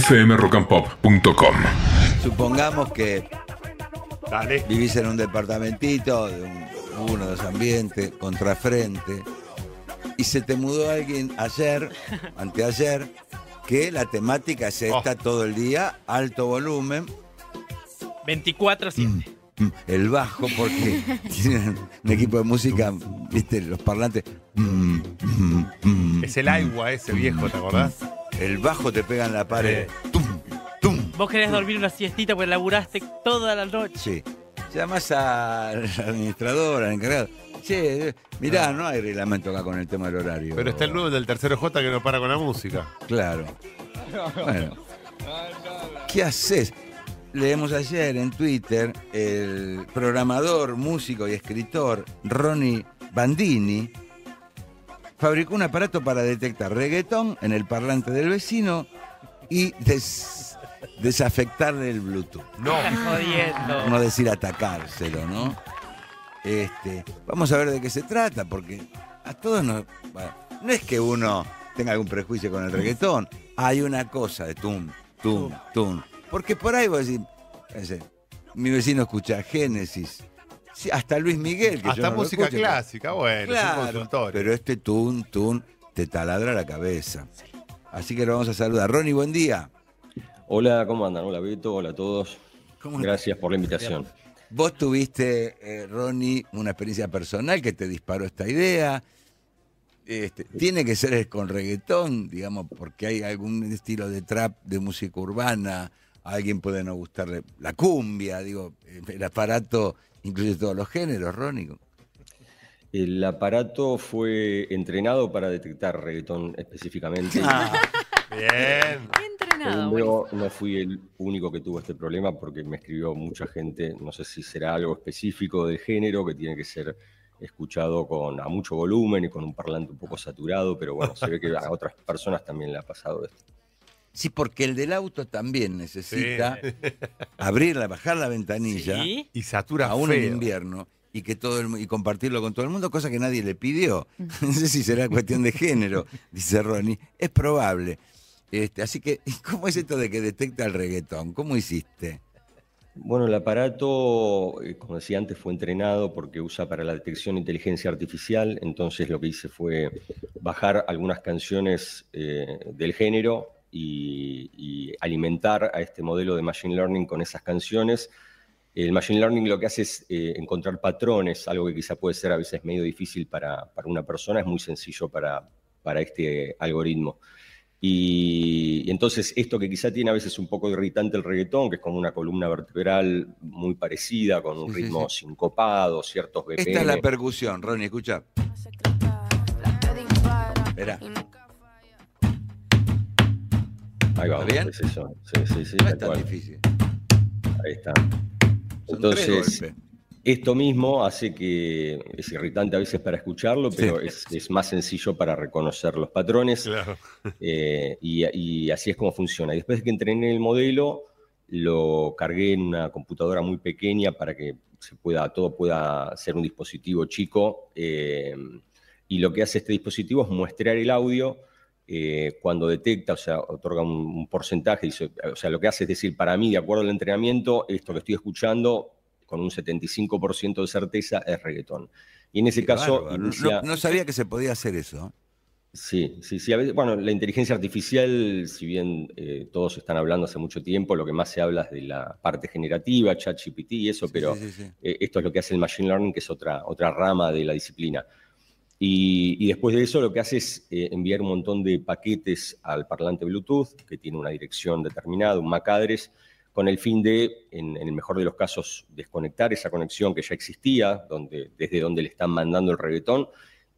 fmrockandpop.com. Supongamos que Dale. vivís en un departamentito, de un, uno, dos ambientes, contrafrente, y se te mudó alguien ayer, anteayer, que la temática es esta Oh. todo el día, alto volumen, 24-7. Mm, el bajo, porque tienen un equipo de música, viste, los parlantes. mm, mm, Es el agua ese viejo, ¿te acordás? El bajo te pega en la pared. Tum, tum. Vos querés dormir una siestita porque laburaste toda la noche. Sí. Llamás al administrador, al encargado. Che, mirá, no hay reglamento acá con el tema del horario. Pero está el nuevo del tercero J que no para con la música. Claro. Bueno. ¿Qué haces? Leemos ayer en Twitter el programador, músico y escritor Ronnie Bandini fabricó un aparato para detectar reggaetón en el parlante del vecino y des- desafectarle el Bluetooth. No. Jodiendo. no decir atacárselo, ¿no? Este, vamos a ver de qué se trata, porque a todos nos. bueno, no es que uno tenga algún prejuicio con el reggaetón, hay una cosa de tum, tum, tum. Porque por ahí vos decís, no mi vecino escucha Génesis, sí, hasta Luis Miguel, que yo Hasta no lo música escucho, clásica, bueno, es un Claro, pero este tum, tum, te taladra la cabeza. Así que lo vamos a saludar. Ronnie, buen día. Hola, ¿cómo andan? Hola Beto, hola a todos. ¿Cómo Gracias por la invitación. Vos tuviste, eh, Ronnie, una experiencia personal que te disparó esta idea. Este, tiene que ser con reggaetón, digamos, porque hay algún estilo de trap, de música urbana. A alguien puede no gustarle la cumbia, digo, el aparato incluye todos los géneros, Ronnie. El aparato fue entrenado para detectar reggaetón específicamente. Ah, Bien. Entrenado, no fui el único que tuvo este problema porque me escribió mucha gente. No sé si será algo específico del género que tiene que ser escuchado con a mucho volumen y con un parlante un poco saturado, pero bueno, se ve que a otras personas también le ha pasado esto. Sí, porque el del auto también necesita abrirla, bajar la ventanilla. ¿Sí? Y satura aún en feo. invierno y que todo el y compartirlo con todo el mundo, cosa que nadie le pidió. No sé si será cuestión de género, dice Ronnie. Es probable. Este, así que, ¿y ¿cómo es esto de que detecta el reggaetón? ¿Cómo hiciste? Bueno, el aparato, eh, como decía antes, fue entrenado porque usa para la detección inteligencia artificial. Entonces lo que hice fue bajar algunas canciones eh, del género y, y alimentar a este modelo de Machine Learning con esas canciones. El Machine Learning lo que hace es eh, encontrar patrones, algo que quizá puede ser a veces medio difícil para, para una persona, es muy sencillo para, para este algoritmo. Y, y entonces esto que quizá tiene a veces un poco irritante el reggaetón, que es como una columna vertebral muy parecida, con un Sí, sí, ritmo sincopado, ciertos BPM. Esta es la percusión, Ronnie, escucha. Verá, Ahí va, ¿Está bien? es eso. Sí, sí, sí, no es tan cual. difícil. Ahí está. Son Entonces. Esto mismo hace que es irritante a veces para escucharlo, Sí. pero es, es más sencillo para reconocer los patrones. Claro. Eh, y, y así es como funciona. Y después de que entrené el modelo, lo cargué en una computadora muy pequeña para que se pueda, todo pueda ser un dispositivo chico. eh, y lo que hace este dispositivo es muestrear el audio eh, cuando detecta, o sea, otorga un, un porcentaje. dice- o sea, lo que hace es decir, para mí, de acuerdo al entrenamiento, esto que estoy escuchando, con un 75% de certeza, es reggaetón. Y en ese Qué caso. No- inicia- no, no sabía que se podía hacer eso. Sí, sí, sí. A veces, bueno, la inteligencia artificial, si bien eh, todos están hablando hace mucho tiempo, lo que más se habla es de la parte generativa, ChatGPT y eso, Sí, pero sí, sí, sí. eh, esto es lo que hace el Machine Learning, que es otra, otra rama de la disciplina. Y, y después de eso lo que hace es eh, enviar un montón de paquetes al parlante Bluetooth, que tiene una dirección determinada, un MAC address, con el fin de, en, en el mejor de los casos, desconectar esa conexión que ya existía, donde, desde donde le están mandando el reggaetón,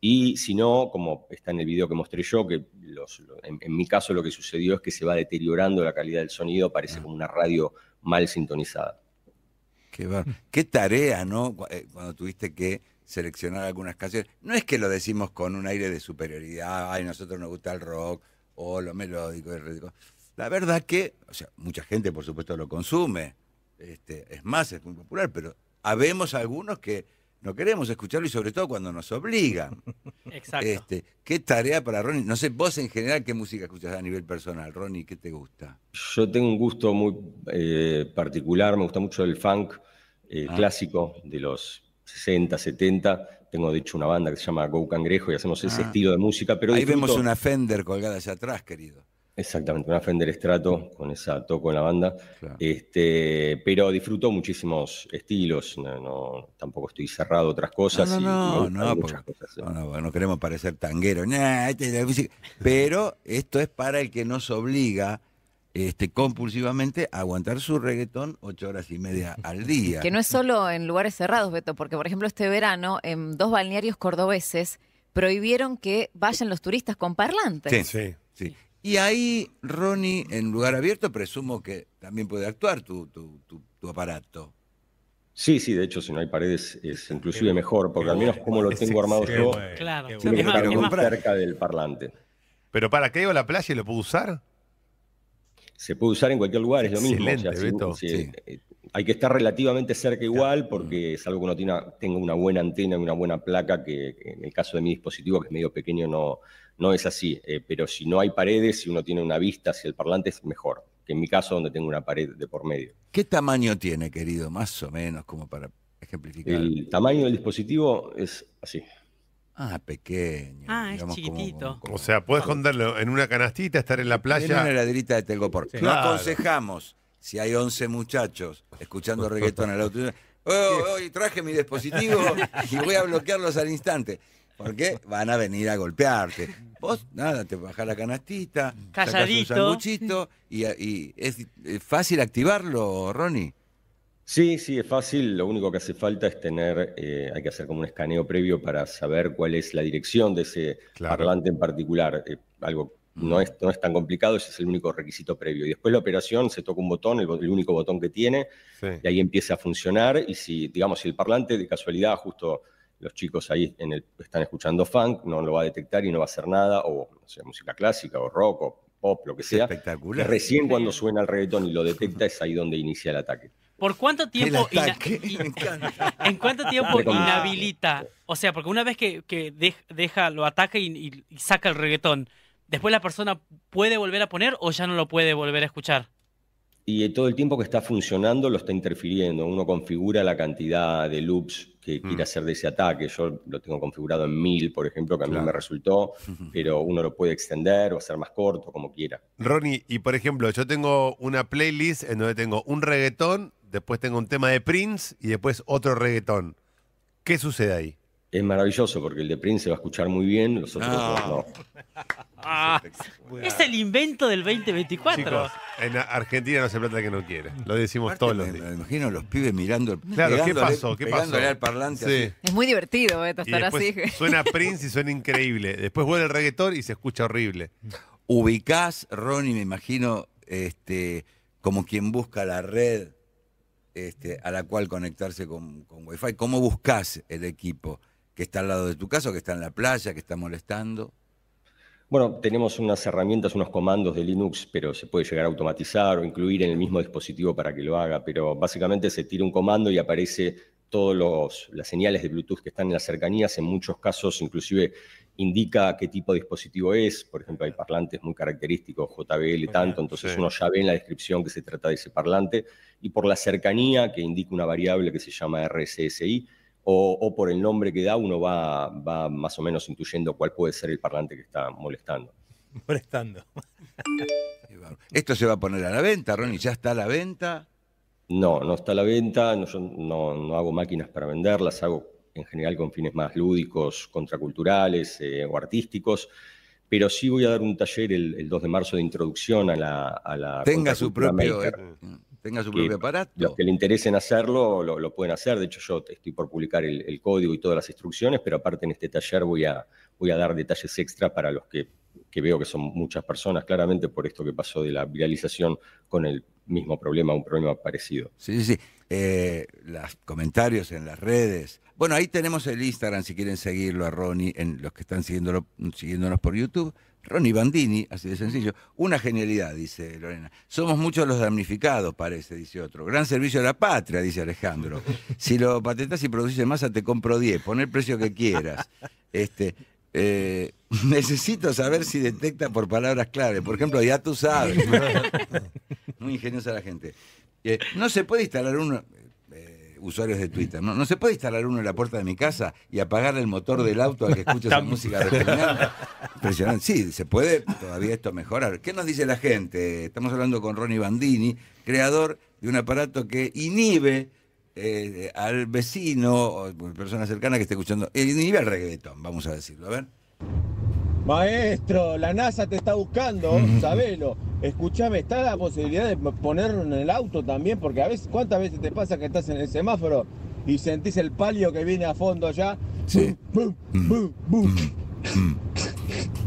y si no, como está en el video que mostré yo, que los- en, en mi caso lo que sucedió es que se va deteriorando la calidad del sonido, parece como una radio mal sintonizada. Qué, bar- qué tarea, ¿no? Eh, Cuando tuviste que seleccionar algunas canciones. No es que lo decimos con un aire de superioridad, ay, nosotros nos gusta el rock o lo melódico. el ritmo. La verdad que, o sea, mucha gente por supuesto lo consume, este, es más, es muy popular, pero habemos algunos que no queremos escucharlo y sobre todo cuando nos obligan. Exacto. Este, ¿Qué tarea para Ronnie? No sé, vos en general, ¿qué música escuchas a nivel personal? Ronnie, ¿qué te gusta? Yo tengo un gusto muy eh, particular, me gusta mucho el funk eh, Ah. clásico de los 60, 70. Tengo de hecho una banda que se llama Go Cangrejo y hacemos ese Ah. estilo de música, pero Ahí disfruto- vemos una Fender colgada hacia atrás, querido. Exactamente, una Fender Strato con esa toco en la banda. Claro. Este, pero disfruto muchísimos estilos, no, no- tampoco estoy cerrado a otras cosas. No, y no, gustan no, muchas porque- cosas, ¿eh? no, no, no queremos parecer tanguero. Nah, esta es la música. Pero esto es para el que nos obliga este, compulsivamente aguantar su reggaetón ocho horas y media al día. Que no es solo en lugares cerrados, Beto, porque por ejemplo este verano en dos balnearios cordobeses prohibieron que vayan los turistas con parlantes. Sí. Sí. Sí. Y ahí, Ronnie, en lugar abierto, presumo que también puede actuar tu, tu, tu- tu aparato. Sí, sí, de hecho, si no hay paredes es inclusive mejor, porque al menos como lo tengo armado yo, Claro. tiene que estar muy cerca del parlante. Pero para, ¿qué digo la playa y lo puedo usar? Se puede usar en cualquier lugar, es lo mismo. Excelente, si- Beto. si- Sí. hay que estar relativamente cerca igual, porque es algo que uno tenga una buena antena y una buena placa, que, que en el caso de mi dispositivo, que es medio pequeño, no, no es así. Eh, pero si no hay paredes, si uno tiene una vista hacia el parlante, es mejor. Que en mi caso, donde tengo una pared de por medio. ¿Qué tamaño tiene, querido? Más o menos, como para ejemplificar. El tamaño del dispositivo es así. Ah, pequeño. Ah, es chiquitito. como- como- O sea, puedes esconderlo en una canastita, estar en la En una playa. heladerita de Telgopor. Sí. No Claro. aconsejamos, si hay 11 muchachos escuchando reggaetón al auto, "Oh, hoy traje mi dispositivo y voy a bloquearlos al instante. Porque van a venir a golpearte. Vos, nada, te bajás la canastita, sacás un Calladito. sanguchito y, y es, es fácil activarlo, Ronnie. Sí, sí, es fácil. Lo único que hace falta es tener, eh, hay que hacer como un escaneo previo para saber cuál es la dirección de ese Claro. parlante en particular. Eh, algo no es, no es tan complicado, ese es el único requisito previo. Y después la operación se toca un botón, el, el único botón que tiene, Sí. y ahí empieza a funcionar. Y si, digamos, si el parlante de casualidad, justo los chicos ahí en el, están escuchando funk, no lo va a detectar y no va a hacer nada, o no sé, música clásica, o rock, o pop, lo que sea. espectacular. Recién cuando suena el reggaetón y lo detecta es ahí donde inicia el ataque. ¿Por cuánto tiempo. ¿En cuánto tiempo inhabilita? O sea, porque una vez que, que dej- deja, lo ataca y, y- y saca el reggaetón, ¿después la persona puede volver a poner o ya no lo puede volver a escuchar? Y eh, todo el tiempo que está funcionando lo está interfiriendo. Uno configura la cantidad de loops que quiere hacer de ese ataque. Yo lo tengo configurado en 1000, por ejemplo, que a mí Claro. me resultó, pero uno lo puede extender o hacer más corto, como quiera. Ronnie, y por ejemplo, yo tengo una playlist en donde tengo un reggaetón, después tengo un tema de Prince y después otro reggaetón. ¿Qué sucede ahí? Es maravilloso porque el de Prince se va a escuchar muy bien, los otros No. dos no. Ah, es el invento del 2024. Chicos, en Argentina no se plata que no quiere. Lo decimos Aparte, todos los me, días. me imagino los pibes mirando. el- Claro, ¿qué pasó? ¿Qué pasó? al parlante Sí. así. Es muy divertido, Beto, Y estar así. suena Prince y suena increíble. Después vuelve el reggaetón y se escucha horrible. ubicás, Ronnie, me imagino, este, como quien busca la red este, a la cual conectarse con, con Wi-Fi. ¿Cómo buscas el equipo que está al lado de tu casa, que está en la playa, que está molestando? Bueno, tenemos unas herramientas, unos comandos de Linux, pero se puede llegar a automatizar o incluir en el mismo dispositivo para que lo haga. Pero básicamente se tira un comando y aparece todas las señales de Bluetooth que están en las cercanías. En muchos casos, inclusive indica qué tipo de dispositivo es. Por ejemplo, hay parlantes muy característicos, JBL tanto, entonces sí. uno ya ve en la descripción que se trata de ese parlante. Y por la cercanía, que indica una variable que se llama RSSI, o, o por el nombre que da, uno va, va más o menos intuyendo cuál puede ser el parlante que está molestando. molestando. Esto se va a poner a la venta, Ronnie, ya está a la venta. No, no está a la venta, no, yo no, no hago máquinas para venderlas, hago en general con fines más lúdicos, contraculturales eh, o artísticos, pero sí voy a dar un taller el, el 2 de marzo de introducción a la... A la Tenga su propio, maker. eh, tenga su Que propio aparato. Los que le interesen hacerlo lo, lo pueden hacer. De hecho, yo estoy por publicar el, el código y todas las instrucciones, pero aparte en este taller voy a, voy a dar detalles extra para los que, que veo que son muchas personas, claramente por esto que pasó de la viralización con el mismo problema, un problema parecido. Sí, sí, sí. Eh, los comentarios en las redes. Bueno, ahí tenemos el Instagram si quieren seguirlo a Ronnie, en los que están siguiéndolo, siguiéndonos por YouTube. Ronnie Bandini, así de sencillo, una genialidad, dice Lorena. Somos muchos los damnificados, parece, dice otro. Gran servicio a la patria, dice Alejandro. Si lo patentas y produces masa, te compro 10, pon el precio que quieras. Este, eh, necesito saber si detecta por palabras claves. Por ejemplo, ya tú sabes. Muy ingeniosa la gente. Eh, no se puede instalar uno, usuarios de Twitter, ¿no? no se puede instalar uno en la puerta de mi casa y apagar el motor del auto al que escucha esa música. Impresionante. Sí, se puede todavía esto mejorar. ¿Qué nos dice la gente? Estamos hablando con Ronnie Bandini, creador de un aparato que inhibe eh, al vecino o persona cercana que esté escuchando, eh, inhibe al reggaetón, vamos a decirlo. A ver. Maestro, la NASA te está buscando, sabelo. Escúchame, ¿está la posibilidad de ponerlo en el auto también? Porque a veces, ¿cuántas veces te pasa que estás en el semáforo y sentís el palio que viene a fondo allá? Sí. Bum, bum, bum, bum.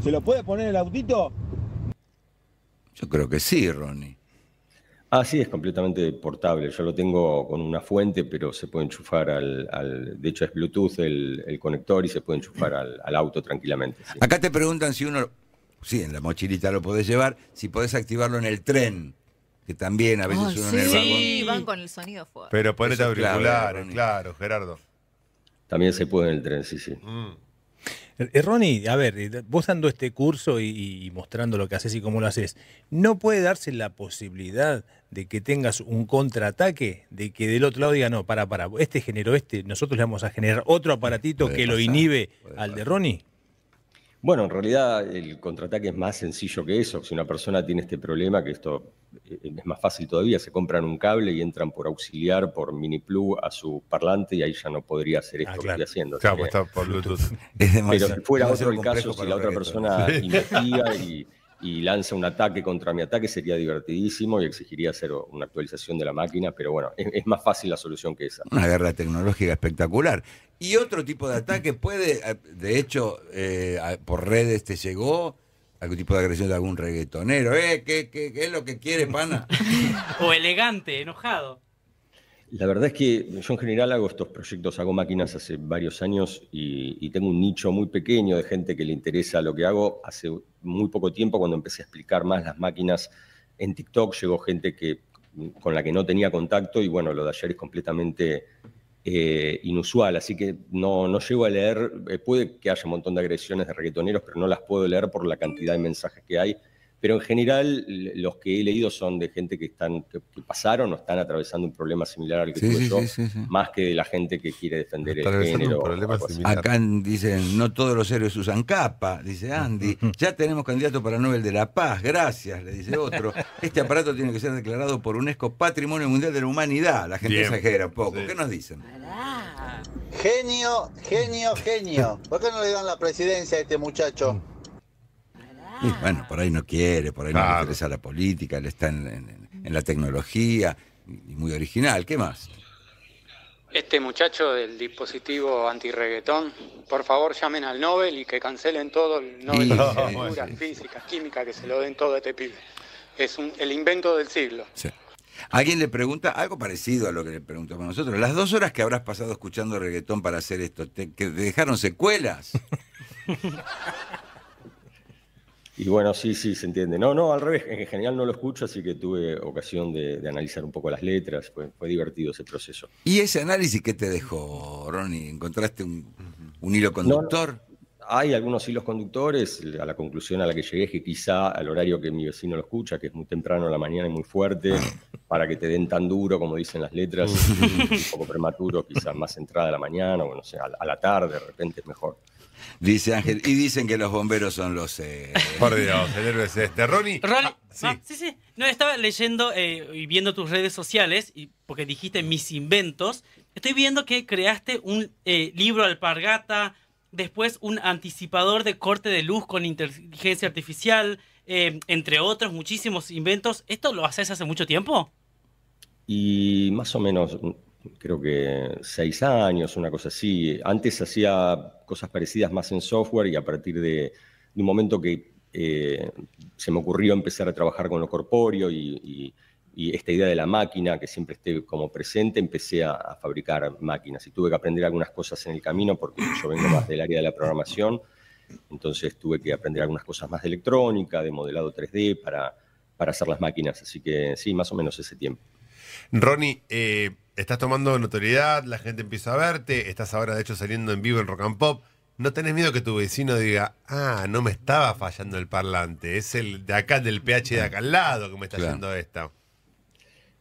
¿Se lo puede poner en el autito? Yo creo que sí, Ronnie. Ah, sí, es completamente portable. Yo lo tengo con una fuente, pero se puede enchufar al. al- de hecho, es Bluetooth el, el conector y se puede enchufar al, al auto tranquilamente. sí. Acá te preguntan si uno, sí, en la mochilita lo podés llevar, si podés activarlo en el tren, que también a veces uno sí, en el vagón. Sí. van con el sonido fuerte. Pero ponete auriculares, claro, Gerardo. También se puede en el tren, sí, sí. Mm. Eh, Ronnie, a ver, eh, vos dando este curso y, y mostrando lo que haces y cómo lo haces, ¿no puede darse la posibilidad de que tengas un contraataque? De que del otro lado diga, no, para, para, este generó este, nosotros le vamos a generar otro aparatito que lo inhibe al de. Ronnie. Bueno, en realidad el contraataque es más sencillo que eso. Si una persona tiene este problema, que esto eh, es más fácil todavía, se compran un cable y entran por auxiliar, por mini plug a su parlante y ahí ya no podría hacer esto Ah, que claro. estoy haciendo. Claro, pues que- está por Bluetooth. Es Pero si fuera otro el caso, si la otra persona investiga y, y lanza un ataque contra mi ataque, sería divertidísimo y exigiría hacer una actualización de la máquina, pero bueno, es, es más fácil la solución que esa. Una guerra tecnológica espectacular. Y otro tipo de ataque puede, eh, de hecho, eh, por redes te llegó algún tipo de agresión de algún reggaetonero. ¿Eh? ¿Qué, qué, qué es lo que quiere, pana? O elegante, enojado. La verdad es que yo en general hago estos proyectos, hago máquinas hace varios años y, tengo un nicho muy pequeño de gente que le interesa lo que hago. Hace muy poco tiempo, cuando empecé a explicar más las máquinas en TikTok, llegó gente que, con la que no tenía contacto y bueno, lo de ayer es completamente eh, inusual, así que no, no llego a leer, eh, puede que haya un montón de agresiones de reggaetoneros, pero no las puedo leer por la cantidad de mensajes que hay. Pero en general, los que he leído son de gente que, están, que, que pasaron o están atravesando un problema similar al que Sí, tuve sí, yo, sí, sí, sí. más que de la gente que quiere defender el Atravesando un género. Acá dicen, no todos los héroes usan capa, dice Andy. Ya tenemos candidato para Nobel de la Paz, gracias, le dice otro. Este aparato tiene que ser declarado por UNESCO Patrimonio Mundial de la Humanidad. La gente Bien. exagera un poco. Sí. ¿Qué nos dicen? Genio, genio, genio. ¿Por qué no le dan la presidencia a este muchacho? Y bueno, por ahí no quiere, por ahí no le interesa la política, él está en, en- en la tecnología y muy original. ¿Qué más? Este muchacho del dispositivo antirreggaetón, por favor llamen al Nobel y que cancelen todo el Nobel Sí, de sí, literatura, sí. física, química, que se lo den todo a este pibe. Es un- el invento del siglo. Sí. Alguien le pregunta algo parecido a lo que le preguntamos nosotros. Las dos horas que habrás pasado escuchando reggaetón para hacer esto, ¿te, que te dejaron secuelas? Y bueno, sí, sí, se entiende. No, no, al revés, en general no lo escucho, así que tuve ocasión de, de analizar un poco las letras, fue, fue divertido ese proceso. ¿Y ese análisis qué te dejó, Ronnie? ¿Encontraste un, un hilo conductor? Hay algunos hilos conductores, a la conclusión a la que llegué es que quizá al horario que mi vecino lo escucha, que es muy temprano en la mañana y muy fuerte, para que te den tan duro como dicen las letras, un poco prematuro, quizá más entrada a la mañana, o no sé, a la, a la tarde de repente es mejor. Dice Ángel. Y dicen que los bomberos son los... eh, Por Dios, el héroe es este. Ronnie. Ronnie, ah, sí. ah, sí, sí. No, estaba leyendo eh, y viendo tus redes sociales, y porque dijiste mis inventos. Estoy viendo que creaste un eh, libro alpargata, después un anticipador de corte de luz con inteligencia artificial, eh, entre otros muchísimos inventos. ¿Esto lo haces hace mucho tiempo? Y más o menos, creo que seis años, una cosa así. Antes hacía cosas parecidas más en software y a partir de, un momento que eh, se me ocurrió empezar a trabajar con lo corpóreo y, esta idea de la máquina que siempre esté como presente, empecé a, a fabricar máquinas y tuve que aprender algunas cosas en el camino porque yo vengo más del área de la programación. Entonces tuve que aprender algunas cosas más de electrónica, de modelado 3D para, para hacer las máquinas. Así que sí, más o menos ese tiempo. Ronnie, eh, estás tomando notoriedad, la gente empieza a verte, estás ahora de hecho saliendo en vivo en Rock and Pop. ¿No tenés miedo que tu vecino diga, ah, no me estaba fallando el parlante, es el de acá, del PH de acá al lado que me está Claro. yendo esta?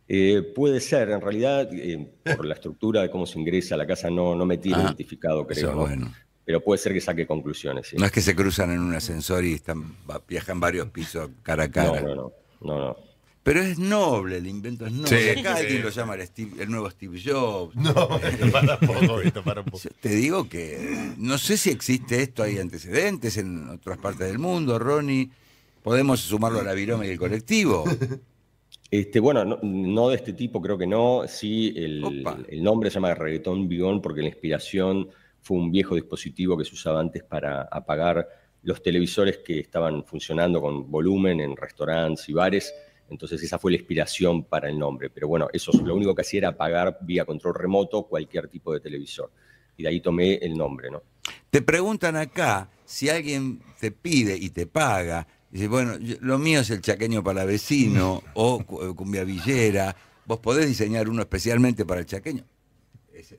Eh, puede ser, en realidad, eh, por la estructura de cómo se ingresa a la casa, no, no me tiene Ah, identificado, creo. ¿no? bueno. Pero puede ser que saque conclusiones. sí. No es que se cruzan en un ascensor y están, viajan varios pisos cara a no, cara. no, no, no, no. Pero es noble, el invento es noble. Sí, Acá sí. alguien lo llama el, Steve- el nuevo Steve Jobs. No, para un poco, para un poco. Yo te digo que no sé si existe esto, hay antecedentes en otras partes del mundo, Ronnie. Podemos sumarlo a la viroma y el colectivo. Este, bueno, no, no de este tipo, creo que no. Sí, el, nombre se llama reggaetón bigón porque la inspiración fue un viejo dispositivo que se usaba antes para apagar los televisores que estaban funcionando con volumen en restaurantes y bares. Entonces esa fue la inspiración para el nombre. Pero bueno, eso lo único que hacía era apagar vía control remoto cualquier tipo de televisor. Y de ahí tomé el nombre, ¿no? Te preguntan acá si alguien te pide y te paga. Dice, bueno, yo- lo mío es el chaqueño para vecino o cu- cumbia villera. ¿Vos podés diseñar uno especialmente para el chaqueño?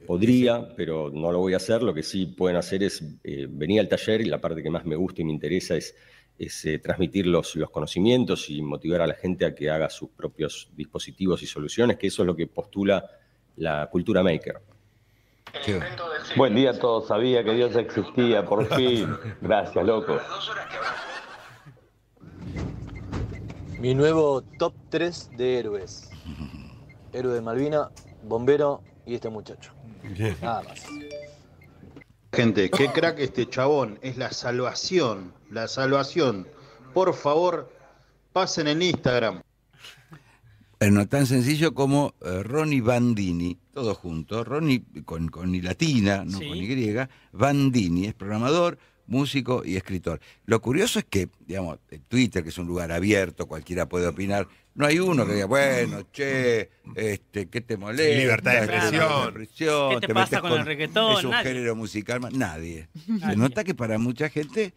Podría, pero no lo voy a hacer. Lo que sí pueden hacer es eh, venir al taller y la parte que más me gusta y me interesa es, es, eh, transmitir los, los conocimientos y motivar a la gente a que haga sus propios dispositivos y soluciones, que eso es lo que postula la cultura maker. Buen día a todos, sabía que Dios existía, por fin. Gracias, loco. Mi nuevo top 3 de héroes. Héroe de Malvina, bombero y este muchacho. Nada más. Gente, qué crack este chabón. Es la salvación. La salvación. Por favor, pasen en Instagram. Eh, No tan sencillo como eh, Ronnie Bandini, todo junto, Ronnie con, con I latina, no Sí. con Y, Bandini, es programador, músico y escritor. Lo curioso es que, digamos, Twitter, que es un lugar abierto, cualquiera puede opinar, no hay uno que diga, bueno, che, este, ¿qué te molesta? Libertad de expresión. ¿Qué te pasa con el reggaetón? Es un Nadie. género musical, más- nadie. Se Nadie. nota que para mucha gente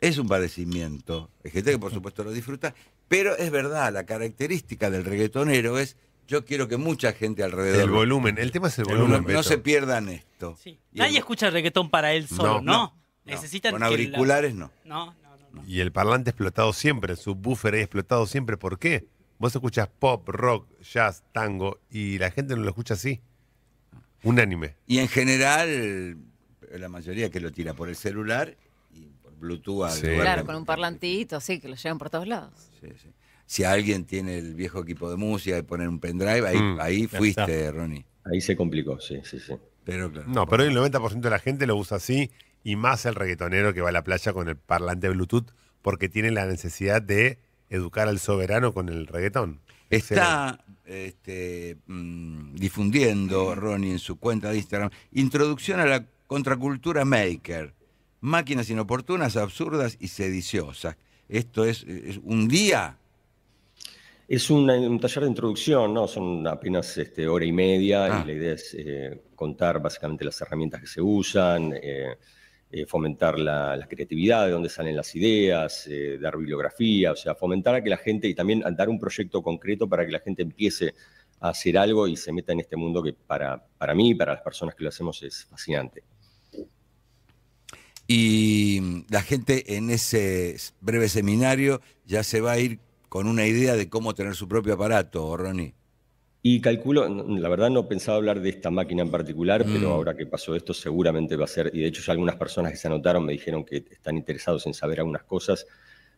es un padecimiento. Hay gente que por supuesto lo disfruta, pero es verdad, la característica del reggaetonero es yo quiero que mucha gente alrededor El volumen, el tema es el volumen. no se pierdan esto. Sí. Nadie el- escucha reggaetón para él solo, No, ¿no? no, Necesitan con la- auriculares no. No, no, no. no. Y el parlante explotado siempre, el subwoofer ahí explotado siempre. ¿Por qué? Vos escuchas pop, rock, jazz, tango y la gente no lo escucha así. Unánime. Y en general, la mayoría que lo tira por el celular y por Bluetooth. Sí. Claro, con un parlantito, sí, que lo llevan por todos lados. Sí, sí. Si alguien tiene el viejo equipo de música y poner un pendrive, ahí, Mm, ahí fuiste, Ronnie. Ahí se complicó, sí, sí, sí. Pero claro. No, pero hoy el 90% de la gente lo usa así y más el reggaetonero que va a la playa con el parlante Bluetooth porque tiene la necesidad de educar al soberano con el reggaetón. Está este, mm, difundiendo, Ronnie, en su cuenta de Instagram, introducción a la contracultura maker. Máquinas inoportunas, absurdas y sediciosas. Esto es, es un día. Es una- un taller de introducción, ¿no? Son apenas este, hora y media Ah. y la idea es eh, contar básicamente las herramientas que se usan, eh, eh, fomentar la, creatividad, de dónde salen las ideas, eh, dar bibliografía, o sea, fomentar a que la gente y también dar un proyecto concreto para que la gente empiece a hacer algo y se meta en este mundo que para, para mí y para las personas que lo hacemos es fascinante. Y la gente en ese breve seminario ya se va a ir con una idea de cómo tener su propio aparato, Ronnie. Y calculo, la verdad no pensaba hablar de esta máquina en particular, pero Mm. ahora que pasó esto seguramente va a ser, y de hecho ya algunas personas que se anotaron me dijeron que están interesados en saber algunas cosas,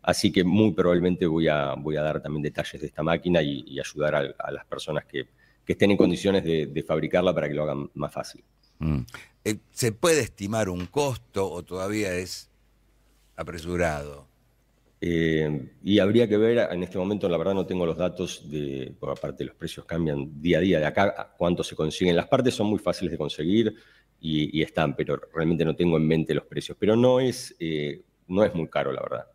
así que muy probablemente voy a, voy a dar también detalles de esta máquina y, y ayudar a, a las personas que, que estén en condiciones de, de fabricarla para que lo hagan más fácil. Mm. Eh, ¿Se puede estimar un costo o todavía es apresurado? Eh, y habría que ver, en este momento la verdad no tengo los datos de, por aparte los precios cambian día a día, de acá cuánto se consiguen. Las partes son muy fáciles de conseguir y, están, pero realmente no tengo en mente los precios. Pero no es, eh, no es muy caro, la verdad.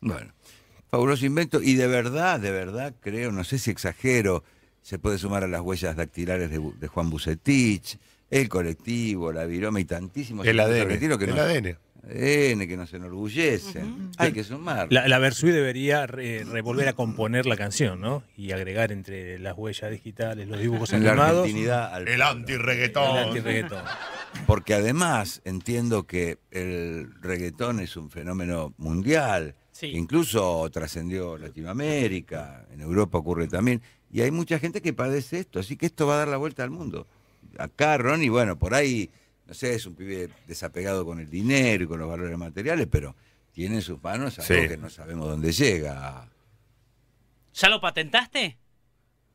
Bueno, fabuloso invento. Y de verdad, de verdad, creo, no sé si exagero, se puede sumar a las huellas dactilares de, de Juan Bucetich, el colectivo, la viroma y tantísimos El ADN, que el nos, ADN. ADN, que nos enorgullecen. Hay que sumar. La, la Versuit debería re- revolver a componer la canción, ¿no? Y agregar entre las huellas digitales, los dibujos En la animados. al- El anti-reggaetón. El anti-reggaetón. Porque además entiendo que el reggaetón es un fenómeno mundial. Sí. Incluso trascendió Latinoamérica, en Europa ocurre también. Y hay mucha gente que padece esto, así que esto va a dar la vuelta al mundo. Acá Ronnie, bueno, por ahí, no sé, es un pibe desapegado con el dinero y con los valores materiales, pero tiene en sus manos algo Sí. que no sabemos dónde llega. ¿Ya lo patentaste?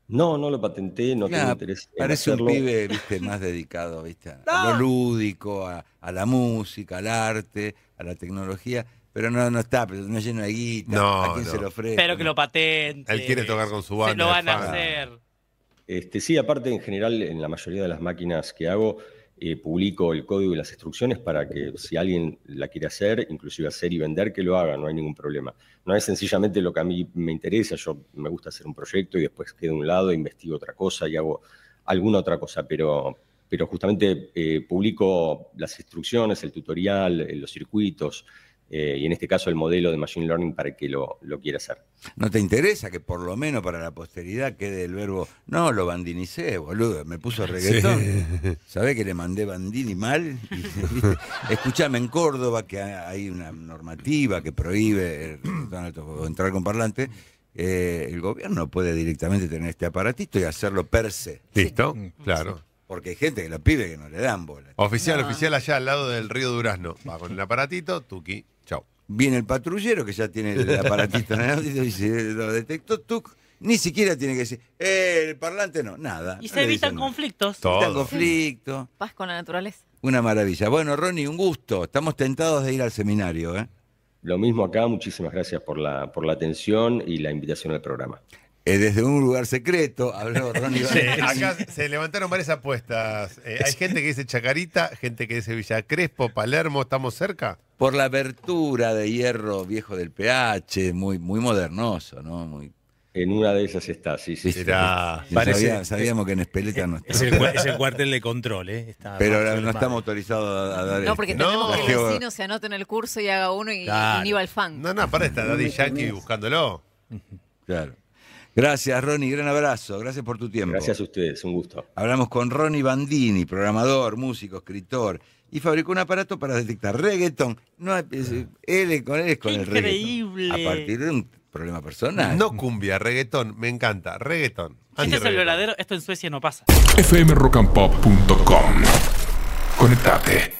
No, no lo patenté, no tengo Claro, interés en parece un pibe, viste, más dedicado, viste, a, a lo lúdico, a, a la música, al arte, a la tecnología, pero no, no está, pero no lleno de guita, No, a quién no. se lo ofrece. Pero que lo patente. Él quiere tocar con su Se banda lo de van a hacer. Este, sí, aparte en general en la mayoría de las máquinas que hago eh, publico el código y las instrucciones para que si alguien la quiere hacer, inclusive hacer y vender, que lo haga, no hay ningún problema. No es sencillamente lo que a mí me interesa, yo me gusta hacer un proyecto y después quedo a un lado, investigo otra cosa y hago alguna otra cosa, pero, pero justamente eh, publico las instrucciones, el tutorial, eh, los circuitos eh, y en este caso el modelo de Machine Learning para el que lo, lo quiera hacer. ¿No te interesa que por lo menos para la posteridad quede el verbo, no, lo bandinicé, boludo, me puso reggaetón? ¿Sabés que le mandé bandini mal? Escuchame, en Córdoba que hay una normativa que prohíbe el o entrar con parlante, eh, el gobierno puede directamente tener este aparatito y hacerlo per se. ¿Listo? Claro. Porque hay gente que lo pide que no le dan bola. Oficial, No. oficial allá al lado del río Durazno. Va con el aparatito, tuki, chau. Viene el patrullero que ya tiene el aparatito en el auto y dice, lo detectó, tuc, ni siquiera tiene que decir, eh, el parlante no, nada. Y no se le evitan dicen nada. conflictos. Todo. Evitan conflicto. Paz con la naturaleza. Una maravilla. Bueno, Ronnie, un gusto. Estamos tentados de ir al seminario, ¿eh? Lo mismo acá, muchísimas gracias por la, por la atención y la invitación al programa. Eh, desde un lugar secreto, habló Ronnie. Sí, acá se levantaron varias apuestas. Eh, hay gente que dice Chacarita, gente que dice Villa Crespo, Palermo, ¿estamos cerca? Por la abertura de hierro viejo del PH, muy, muy modernoso, ¿no? Muy, En una de esas está, sí, sí. Mirá. Sí, Parece- sabía- sabíamos que en Espeleta no Es estaba. el, cua- es el cuartel de control, ¿eh? Está Pero no estamos autorizados a, a dar No, porque este. tenemos No. que el vecino se anote en el curso y haga uno y, Claro. y ni va al fan. No, no, para está Daddy Yankee buscándolo. Claro. Gracias, Ronnie. Gran abrazo. Gracias por tu tiempo. Gracias a ustedes, un gusto. Hablamos con Ronnie Bandini, programador, músico, escritor, y fabricó un aparato para detectar reggaetón. No, es- él con él es con ¡Qué el reggaetón. increíble! A partir de un problema personal. No cumbia, reggaetón, me encanta, reggaetón. Este es el verdadero, esto en Suecia no pasa. fmrockandpop.com. Conectate.